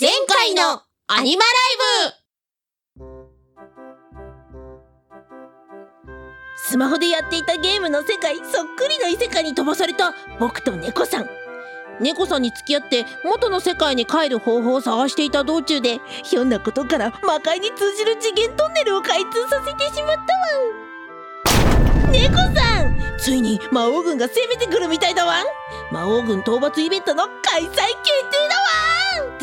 前回のアニマライブ。スマホでやっていたゲームの世界そっくりの異世界に飛ばされた僕と猫さん。猫さんに付き合って元の世界に帰る方法を探していた道中でひょんなことから魔界に通じる次元トンネルを開通させてしまったわ。猫さんついに魔王軍が攻めてくるみたいだわ。魔王軍討伐イベントの開催決定だわ。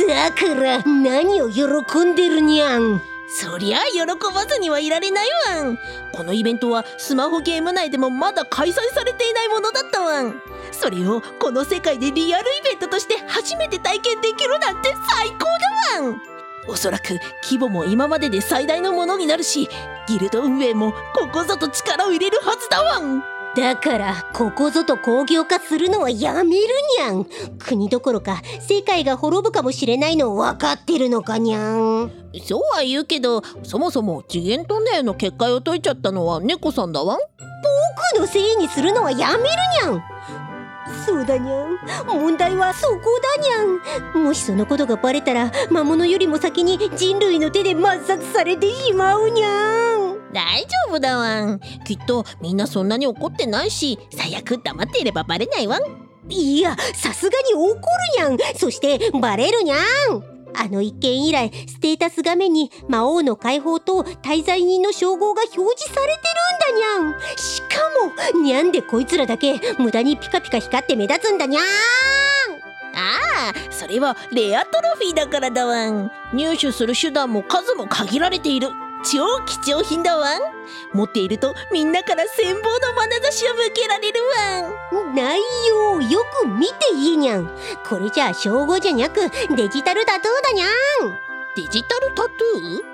だから何を喜んでるにゃん。そりゃ喜ばずにはいられないわん。このイベントはスマホゲーム内でもまだ開催されていないものだったわん。それをこの世界でリアルイベントとして初めて体験できるなんて最高だわん。おそらく規模も今までで最大のものになるしギルド運営もここぞと力を入れるはずだわん。だからここぞと工業化するのはやめるにゃん国どころか世界が滅ぶかもしれないの分かってるのかにゃんそうは言うけどそもそも次元トンネルの結界を解いちゃったのは猫さんだわん。僕のせいにするのはやめるにゃんそうだにゃん問題はそこだにゃんもしそのことがバレたら魔物よりも先に人類の手で抹殺されてしまうにゃん大丈夫だわん。きっとみんなそんなに怒ってないし最悪黙っていればバレないわん。いやさすがに怒るにゃん。そしてバレるにゃん。あの一件以来ステータス画面に魔王の解放と滞在人の称号が表示されてるんだにゃん。しかもにゃんでこいつらだけ無駄にピカピカ光って目立つんだにゃん。ああそれはレアトロフィーだからだわん。入手する手段も数も限られている。超貴重品だわん。持っているとみんなから羨望の眼差しを向けられるわん。内容よく見ていいにゃん。これじゃあ称号じゃなくデジタルタトゥーだにゃん。デジタルタトゥー？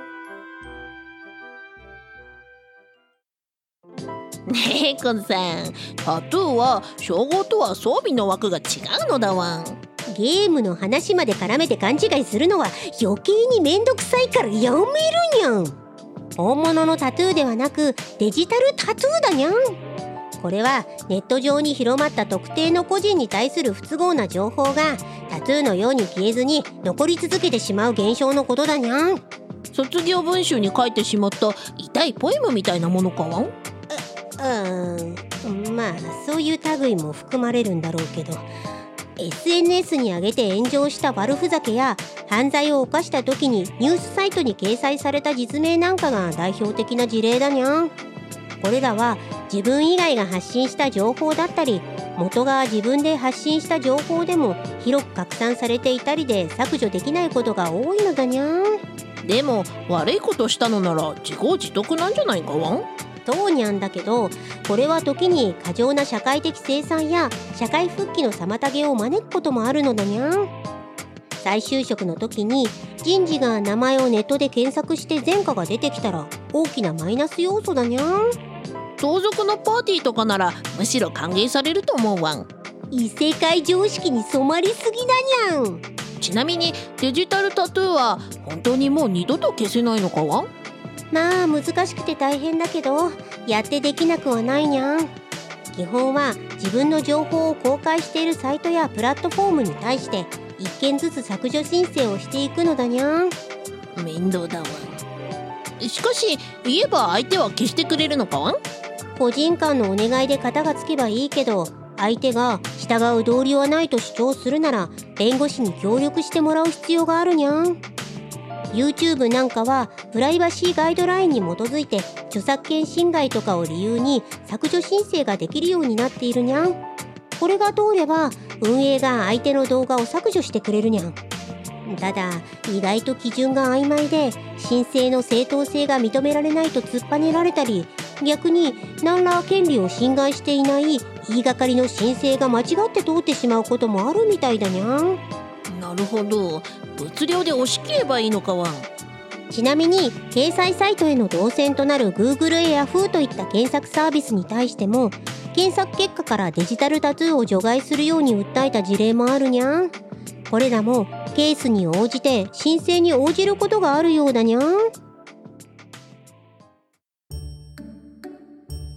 ねえこんさん。タトゥーは称号とは装備の枠が違うのだわん。ゲームの話まで絡めて勘違いするのは余計にめんどくさいからやめるにゃん本物のタトゥーではなくデジタルタトゥーだにゃん。これはネット上に広まった特定の個人に対する不都合な情報がタトゥーのように消えずに残り続けてしまう現象のことだにゃん。卒業文集に書いてしまった痛いポエムみたいなものかわん？うーん。まあそういう類も含まれるんだろうけど SNS に上げて炎上した悪ふざけや犯罪を犯した時にニュースサイトに掲載された実名なんかが代表的な事例だにゃん。これらは自分以外が発信した情報だったり元が自分で発信した情報でも広く拡散されていたりで削除できないことが多いのだにゃん。でも悪いことしたのなら自業自得なんじゃないかわん？当にゃんだけどこれは時に過剰な社会的生産や社会復帰の妨げを招くこともあるのだにゃん。再就職の時に人事が名前をネットで検索して前科が出てきたら大きなマイナス要素だにゃん。盗賊のパーティーとかならむしろ歓迎されると思うわん。異世界常識に染まりすぎだにゃん。ちなみにデジタルタトゥーは本当にもう二度と消せないのかわん？まあ難しくて大変だけどやってできなくはないにゃん。基本は自分の情報を公開しているサイトやプラットフォームに対して一件ずつ削除申請をしていくのだにゃん。面倒だわ。んしかし言えば相手は消してくれるのか？個人間のお願いで型がつけばいいけど相手が従う道理はないと主張するなら弁護士に協力してもらう必要があるにゃん YouTube なんかはプライバシーガイドラインに基づいて著作権侵害とかを理由に削除申請ができるようになっているにゃんこれが通れば運営が相手の動画を削除してくれるにゃんただ意外と基準が曖昧で申請の正当性が認められないと突っぱねられたり逆に何ら権利を侵害していない言いがかりの申請が間違って通ってしまうこともあるみたいだにゃんなるほど。物量で押し切ればいいのかわん。ちなみに掲載サイトへの動線となる Google や Yahoo といった検索サービスに対しても検索結果からデジタルタトゥーを除外するように訴えた事例もあるにゃん。これらもケースに応じて申請に応じることがあるようだにゃん。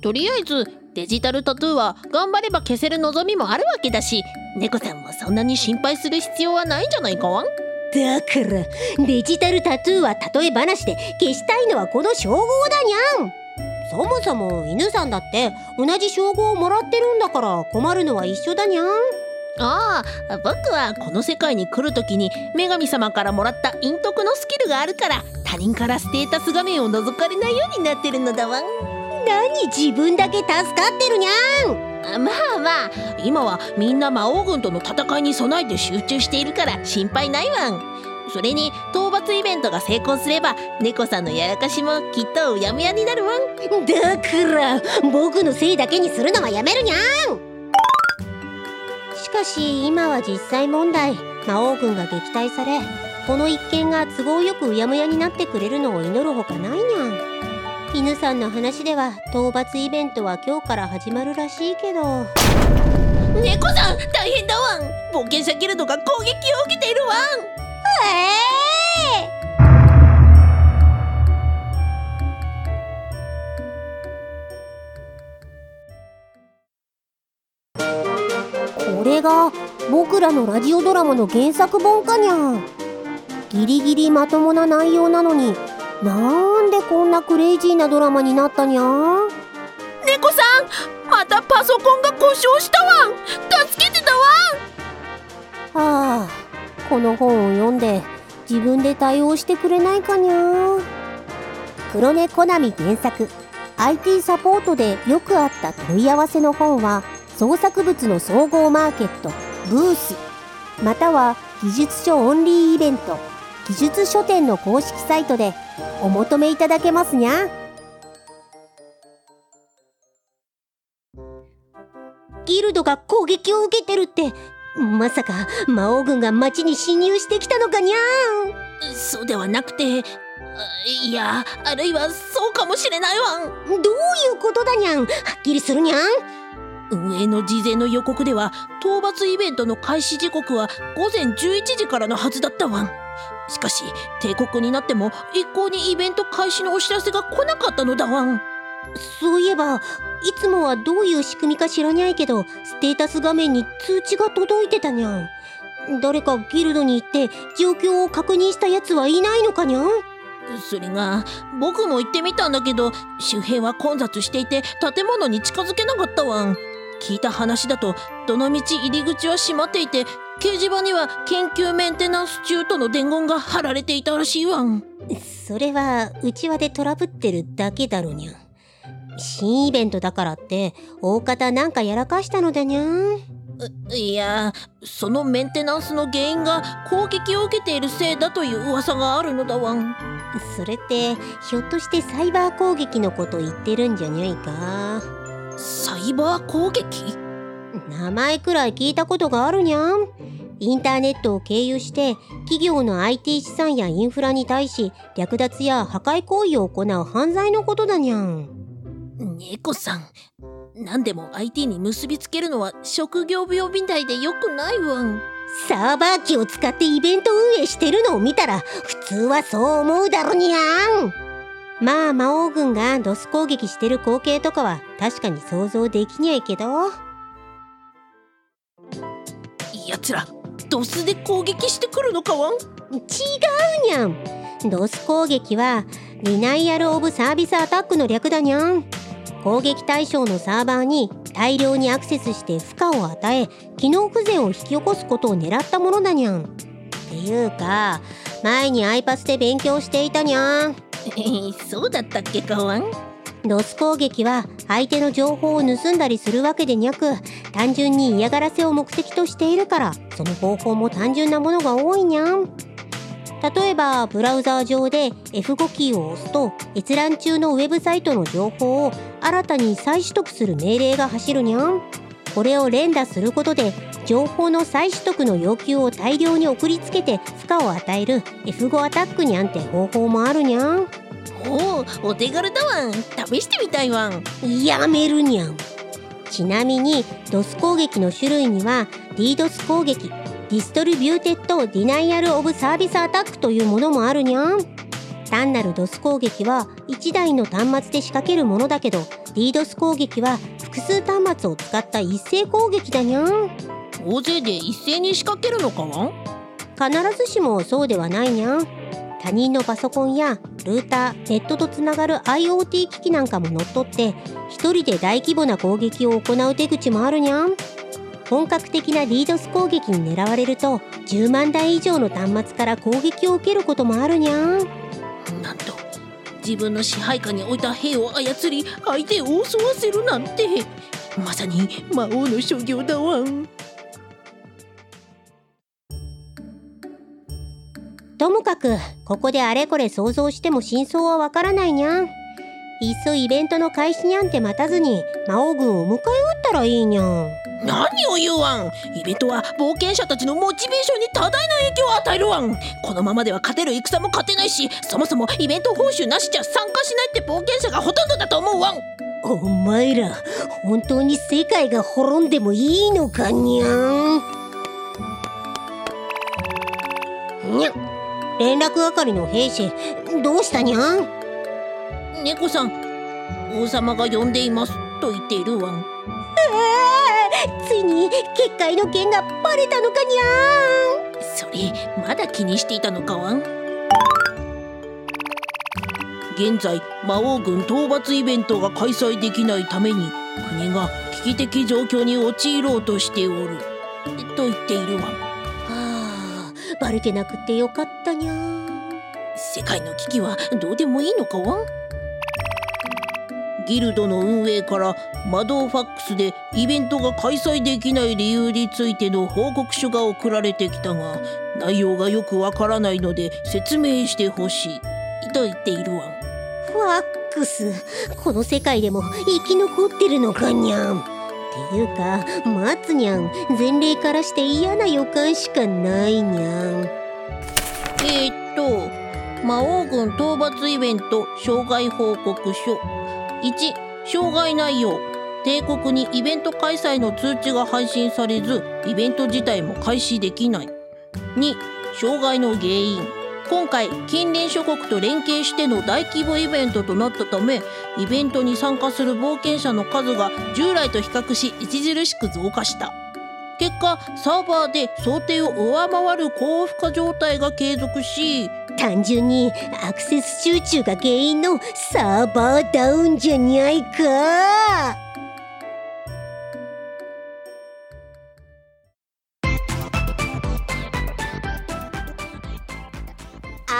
とりあえずデジタルタトゥーは頑張れば消せる望みもあるわけだし猫さんもそんなに心配する必要はないんじゃないかわん？だからデジタルタトゥーは例え話で消したいのはこの称号だにゃん。そもそも犬さんだって同じ称号をもらってるんだから困るのは一緒だにゃん。ああ僕はこの世界に来る時に女神様からもらった陰徳のスキルがあるから他人からステータス画面を覗かれないようになってるのだわ何自分だけ助かってるにゃん。あまあまあ今はみんな魔王軍との戦いに備えて集中しているから心配ないわ。んそれに討伐イベントが成功すれば猫さんのやらかしもきっとうやむやになるわん。だから僕のせいだけにするのはやめるにゃん。しかし今は実際問題。魔王軍が撃退されこの一件が都合よくうやむやになってくれるのを祈るほかないにゃん犬さんの話では討伐イベントは今日から始まるらしいけど。猫さん大変だわん。冒険者ギルドが攻撃を受けているわん。ええ。これが僕らのラジオドラマの原作本かにゃギリギリまともな内容なのになんでこんなクレイジーなドラマになったにゃ猫さんまたパソコンが故障したわ。ん助けてたわ。はあこの本を読んで自分で対応してくれないかにゃ黒猫コナミ原作。IT サポートでよくあった問い合わせの本は創作物の総合マーケットブース。または技術書オンリーイベント技術書店の公式サイトでお求めいただけますにゃ。ギルドが攻撃を受けてるってまさか魔王軍が町に侵入してきたのかにゃ。そうではなくてあいやあるいはそうかもしれないわ。んどういうことだにゃん。はっきりするにゃん。運営の事前の予告では討伐イベントの開始時刻は午前11時からのはずだったわ。んしかし帝国になっても一向にイベント開始のお知らせが来なかったのだわん。そういえばいつもはどういう仕組みか知らにゃいけどステータス画面に通知が届いてたにゃん誰かギルドに行って状況を確認したやつはいないのかにゃんそれが僕も行ってみたんだけど周辺は混雑していて建物に近づけなかったわん。聞いた話だとどの道入り口は閉まっていて掲示板には研究メンテナンス中との伝言が貼られていたらしいわん。それは内輪でトラブってるだけだろにゃん。新イベントだからって大方なんかやらかしたのだにゃん。いやそのメンテナンスの原因が攻撃を受けているせいだという噂があるのだわん。それってひょっとしてサイバー攻撃のこと言ってるんじゃにゃいか？サイバー攻撃？名前くらい聞いたことがあるにゃん。インターネットを経由して企業の IT 資産やインフラに対し略奪や破壊行為を行う犯罪のことだにゃん。猫さん何でも IT に結びつけるのは職業病みたいでよくないわ。んサーバー機を使ってイベント運営してるのを見たら普通はそう思うだろにゃん。まあ魔王軍がドス攻撃してる光景とかは確かに想像できにゃいけど奴らドスで攻撃してくるのかわん？違うにゃん。ドス攻撃はリナイアル・オブ・サービス・アタックの略だにゃん。攻撃対象のサーバーに大量にアクセスして負荷を与え機能不全を引き起こすことを狙ったものだにゃん。っていうか前にアイパスで勉強していたにゃん。そうだったっけかわん？ドス攻撃は相手の情報を盗んだりするわけでにゃく単純に嫌がらせを目的としているからその方法も単純なものが多いにゃん。例えばブラウザー上で F5 キーを押すと閲覧中のウェブサイトの情報を新たに再取得する命令が走るにゃん。これを連打することで情報の再取得の要求を大量に送りつけて負荷を与える F5 アタックにゃんって方法もあるにゃん。おおお手軽だわん。試してみたいわん。やめるにゃんちなみに DOS 攻撃の種類には DDoS 攻撃 Distributed Denial of Service Attack というものもあるにゃん。単なる DOS 攻撃は1台の端末で仕掛けるものだけど DDoS 攻撃は複数端末を使った一斉攻撃だにゃん。大勢で一斉に仕掛けるのかわん必ずしもそうではないにゃん。他人のパソコンやルーターネットとつながる IoT 機器なんかも乗っ取って一人で大規模な攻撃を行う手口もあるにゃん。本格的な DDoS 攻撃に狙われると10万台以上の端末から攻撃を受けることもあるにゃん。なんと自分の支配下に置いた兵を操り相手を襲わせるなんて。まさに魔王の所業だわ。んともかくここであれこれ想像しても真相はわからないにゃん。いっそイベントの開始にゃんて待たずに魔王軍を迎え撃ったらいいにゃん。何を言うわん。イベントは冒険者たちのモチベーションに多大な影響を与えるわん。このままでは勝てる戦も勝てないしそもそもイベント報酬なしじゃ参加しないって冒険者がほとんどだと思うわん。お前ら本当に世界が滅んでもいいのかにゃん。にゃ連絡係の兵士どうしたにゃん？猫さん王様が呼んでいますと言っているわん。ついに結界の件がバレたのかにゃそれまだ気にしていたのかわん？現在魔王軍討伐イベントが開催できないために国が危機的状況に陥ろうとしておる。と言っているわん。はあバレてなくてよかったにゃ世界の危機はどうでもいいのかわん？ギルドの運営から魔導ファックスでイベントが開催できない理由についての報告書が送られてきたが内容がよくわからないので説明してほしい。と言っているわ。ファックス。この世界でも生き残ってるのかにゃんていうか待つにゃん。前例からして嫌な予感しかないにゃん。えー、っと魔王軍討伐イベント障害報告書。1障害内容。帝国にイベント開催の通知が配信されずイベント自体も開始できない。2障害の原因。今回近隣諸国と連携しての大規模イベントとなったためイベントに参加する冒険者の数が従来と比較し著しく増加した。結果サーバーで想定を上回る高負荷状態が継続し単純にアクセス集中が原因のサーバーダウンじゃにゃいか。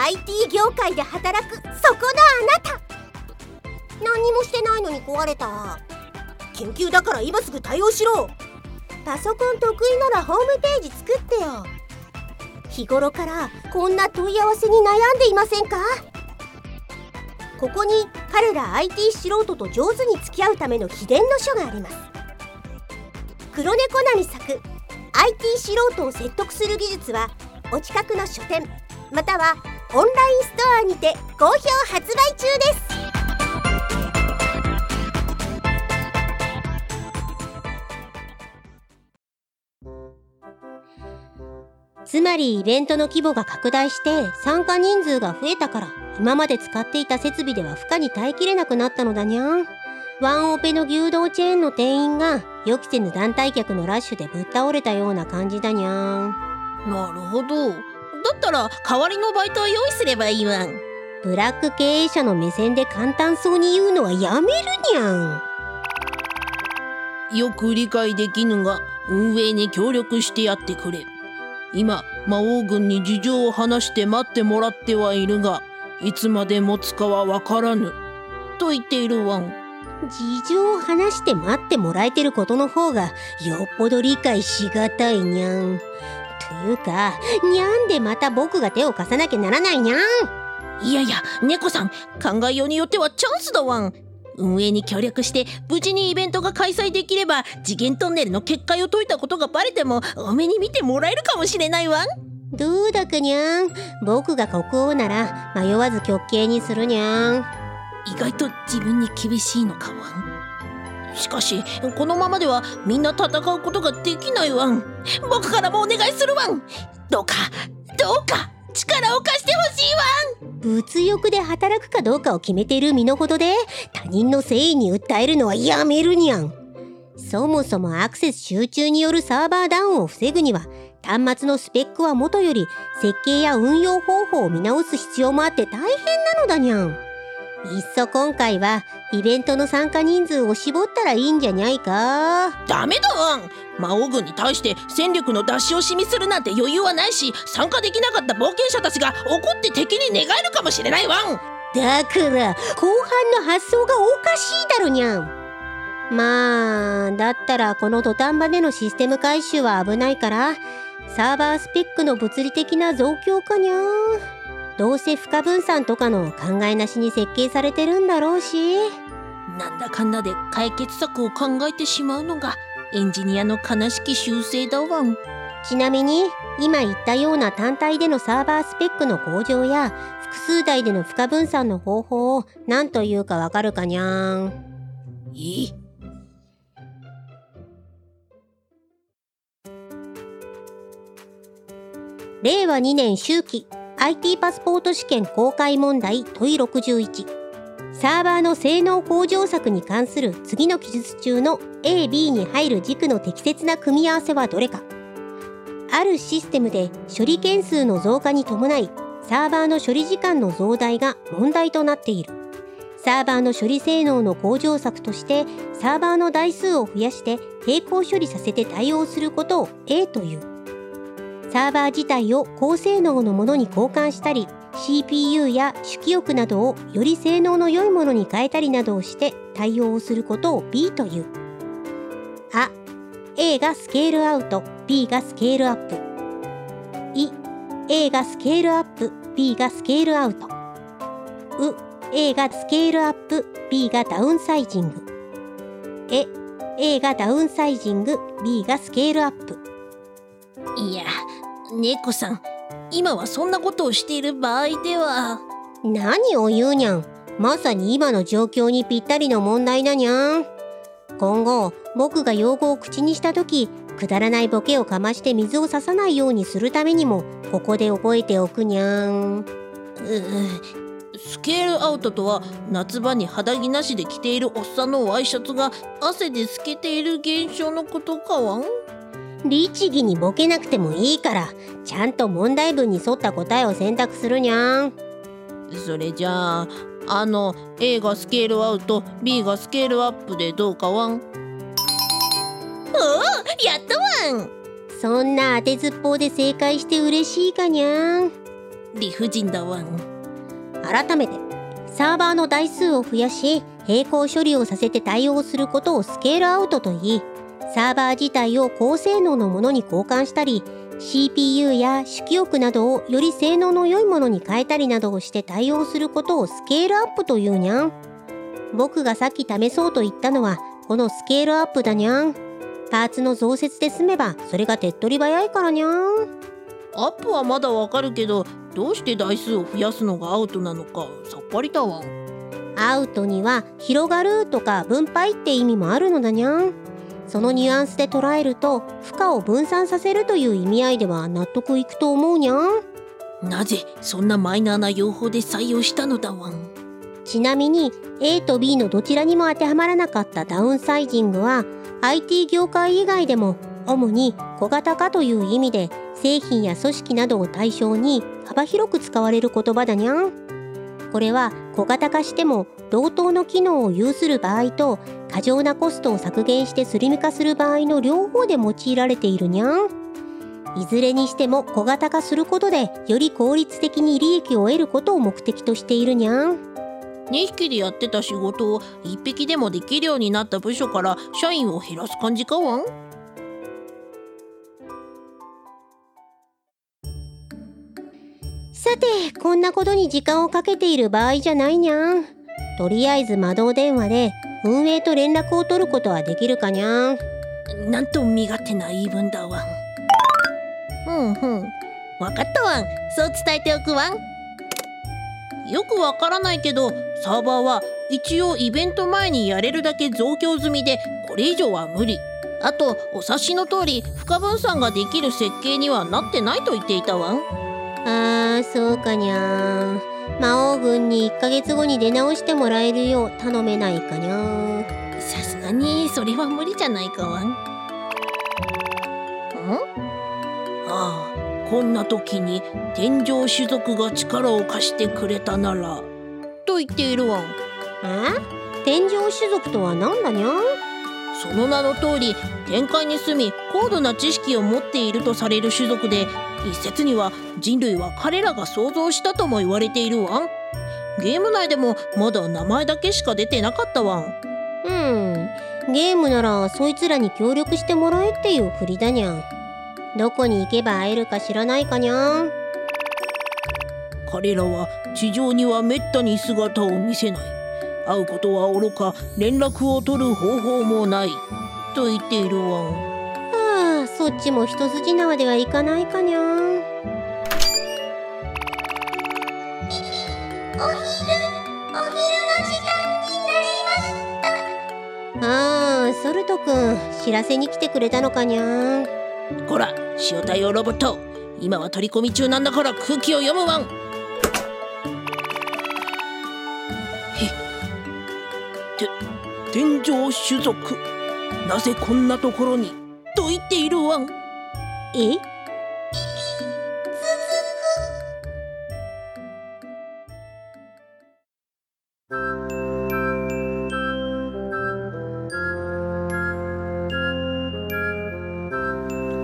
IT 業界で働くそこのあなた。何にもしてないのに壊れた。緊急だから今すぐ対応しろ。パソコン得意ならホームページ作ってよ。日頃からこんな問い合わせに悩んでいませんか？ここに彼ら IT 素人と上手に付き合うための秘伝の書があります。黒猫なみ作 IT 素人を説得する技術はお近くの書店またはオンラインストアにて好評発売中です。つまりイベントの規模が拡大して参加人数が増えたから今まで使っていた設備では負荷に耐えきれなくなったのだにゃん。ワンオペの牛丼チェーンの店員が予期せぬ団体客のラッシュでぶっ倒れたような感じだにゃん。なるほど。だったら代わりのバイトを用意すればいいわん。ブラック経営者の目線で簡単そうに言うのはやめるにゃん。よく理解できぬが運営に協力してやってくれ。今魔王軍に事情を話して待ってもらってはいるがいつまで持つかはわからぬ。と言っているわん。事情を話して待ってもらえてることの方がよっぽど理解しがたいにゃん。というかにゃんでまた僕が手を貸さなきゃならないにゃんいやいや猫さん考えようによってはチャンスだわん運営に協力して無事にイベントが開催できれば次元トンネルの結界を解いたことがバレても多めに見てもらえるかもしれないわんどうだかにゃん僕が国王なら迷わず極刑にするにゃん意外と自分に厳しいのかわんしかしこのままではみんな戦うことができないわん。僕からもお願いするわん。どうかどうか力を貸してほしいわん。物欲で働くかどうかを決めている身の程で他人の誠意に訴えるのはやめるにゃん。そもそもアクセス集中によるサーバーダウンを防ぐには端末のスペックはもとより設計や運用方法を見直す必要もあって大変なのだにゃん。いっそ今回はイベントの参加人数を絞ったらいいんじゃにゃいか。ダメだワン魔王軍に対して戦力の出し惜しみするなんて余裕はないし参加できなかった冒険者たちが怒って敵に寝返るかもしれないワンだから後半の発想がおかしいだろにゃん。まあだったらこの土壇場でのシステム回収は危ないからサーバースペックの物理的な増強かにゃどうせ負荷分散とかの考えなしに設計されてるんだろうし。なんだかんだで解決策を考えてしまうのがエンジニアの悲しき習性だワンちなみに今言ったような単体でのサーバースペックの向上や複数台での負荷分散の方法を何というかわかるかにゃーん。いい。令和2年秋季 IT パスポート試験公開問題問い61サーバーの性能向上策に関する次の記述中の AB に入る軸の適切な組み合わせはどれか。あるシステムで処理件数の増加に伴いサーバーの処理時間の増大が問題となっている。サーバーの処理性能の向上策としてサーバーの台数を増やして並行処理させて対応することを A という。サーバー自体を高性能のものに交換したり CPU や主記憶などをより性能の良いものに変えたりなどをして対応をすることを B という。あ A がスケールアウト B がスケールアップ。い A がスケールアップ B がスケールアウト。う A がスケールアップ B がダウンサイジング。え A がダウンサイジング B がスケールアップ。いや猫さん今はそんなことをしている場合では。何を言うにゃん。まさに今の状況にぴったりの問題だにゃん。今後僕が用語を口にした時くだらないボケをかまして水を差さないようにするためにもここで覚えておくにゃん。うスケールアウトとは夏場に肌着なしで着ているおっさんのワイシャツが汗で透けている現象のことかわん？律儀にボケなくてもいいからちゃんと問題文に沿った答えを選択するにゃん。それじゃああの A がスケールアウト B がスケールアップでどうかわん？おおやったわん。そんな当てずっぽうで正解して嬉しいかにゃん。理不尽だわん。改めてサーバーの台数を増やし並行処理をさせて対応することをスケールアウトと言いサーバー自体を高性能のものに交換したり CPU や主記憶などをより性能の良いものに変えたりなどをして対応することをスケールアップというにゃん僕がさっき試そうと言ったのはこのスケールアップだにゃんパーツの増設で済めばそれが手っ取り早いからにゃんアップはまだわかるけどどうして台数を増やすのがアウトなのかさっぱりだわ。んアウトには広がるとか分配って意味もあるのだにゃんそのニュアンスで捉えると負荷を分散させるという意味合いでは納得いくと思うにゃん。なぜそんなマイナーな用法で採用したのだわん。ちなみに A と B のどちらにも当てはまらなかったダウンサイジングは IT 業界以外でも主に小型化という意味で製品や組織などを対象に幅広く使われる言葉だにゃん。これは小型化しても同等の機能を有する場合と過剰なコストを削減してスリム化する場合の両方で用いられているにゃん。いずれにしても小型化することでより効率的に利益を得ることを目的としているにゃん。2匹でやってた仕事を1匹でもできるようになった部署から社員を減らす感じかわん？さてこんなことに時間をかけている場合じゃないにゃん。とりあえず魔導電話で運営と連絡を取ることはできるかにゃん。なんと身勝手な言い分だわ。んうんうん。わかったわん。そう伝えておくわん。よくわからないけどサーバーは一応イベント前にやれるだけ増強済みでこれ以上は無理。あとお察しの通り負荷分散ができる設計にはなってないと言っていたわん。あーそうかにゃん魔王軍に1ヶ月後に出直してもらえるよう頼めないかにゃんさすがにそれは無理じゃないかわん。ん？あこんな時に天上種族が力を貸してくれたなら。と言っているわん。え？天上種族とは何だにゃんその名の通り天界に住み高度な知識を持っているとされる種族で一説には人類は彼らが想像したとも言われているわん。ゲーム内でもまだ名前だけしか出てなかったわん。うん。ゲームならそいつらに協力してもらえっていう振りだにゃん。どこに行けば会えるか知らないかにゃん。彼らは地上にはめったに姿を見せない。会うことはおろか。連絡を取る方法もない。と言っているわそっちも一筋縄ではいかないかにゃんああソルトくん知らせに来てくれたのかにゃんこら塩対応ロボット。今は取り込み中なんだから空気を読むわんへて天上種族なぜこんなところに？と言っているわ。んえ？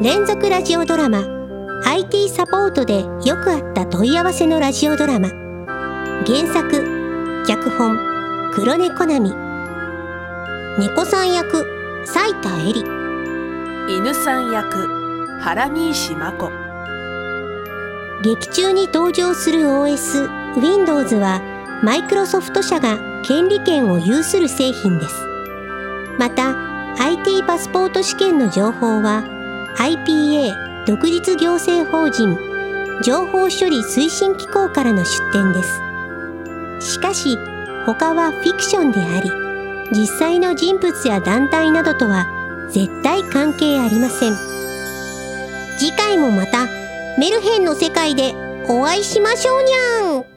連続ラジオドラマ。IT サポートでよくあった問い合わせのラジオドラマ。原作脚本黒猫並猫さん役斉田恵里。犬さん役原西真子。劇中に登場する OS Windows はマイクロソフト社が権利権を有する製品です。また IT パスポート試験の情報は IPA 独立行政法人情報処理推進機構からの出展です。しかし他はフィクションであり実際の人物や団体などとは絶対関係ありません。次回もまたメルヘンの世界でお会いしましょうにゃん。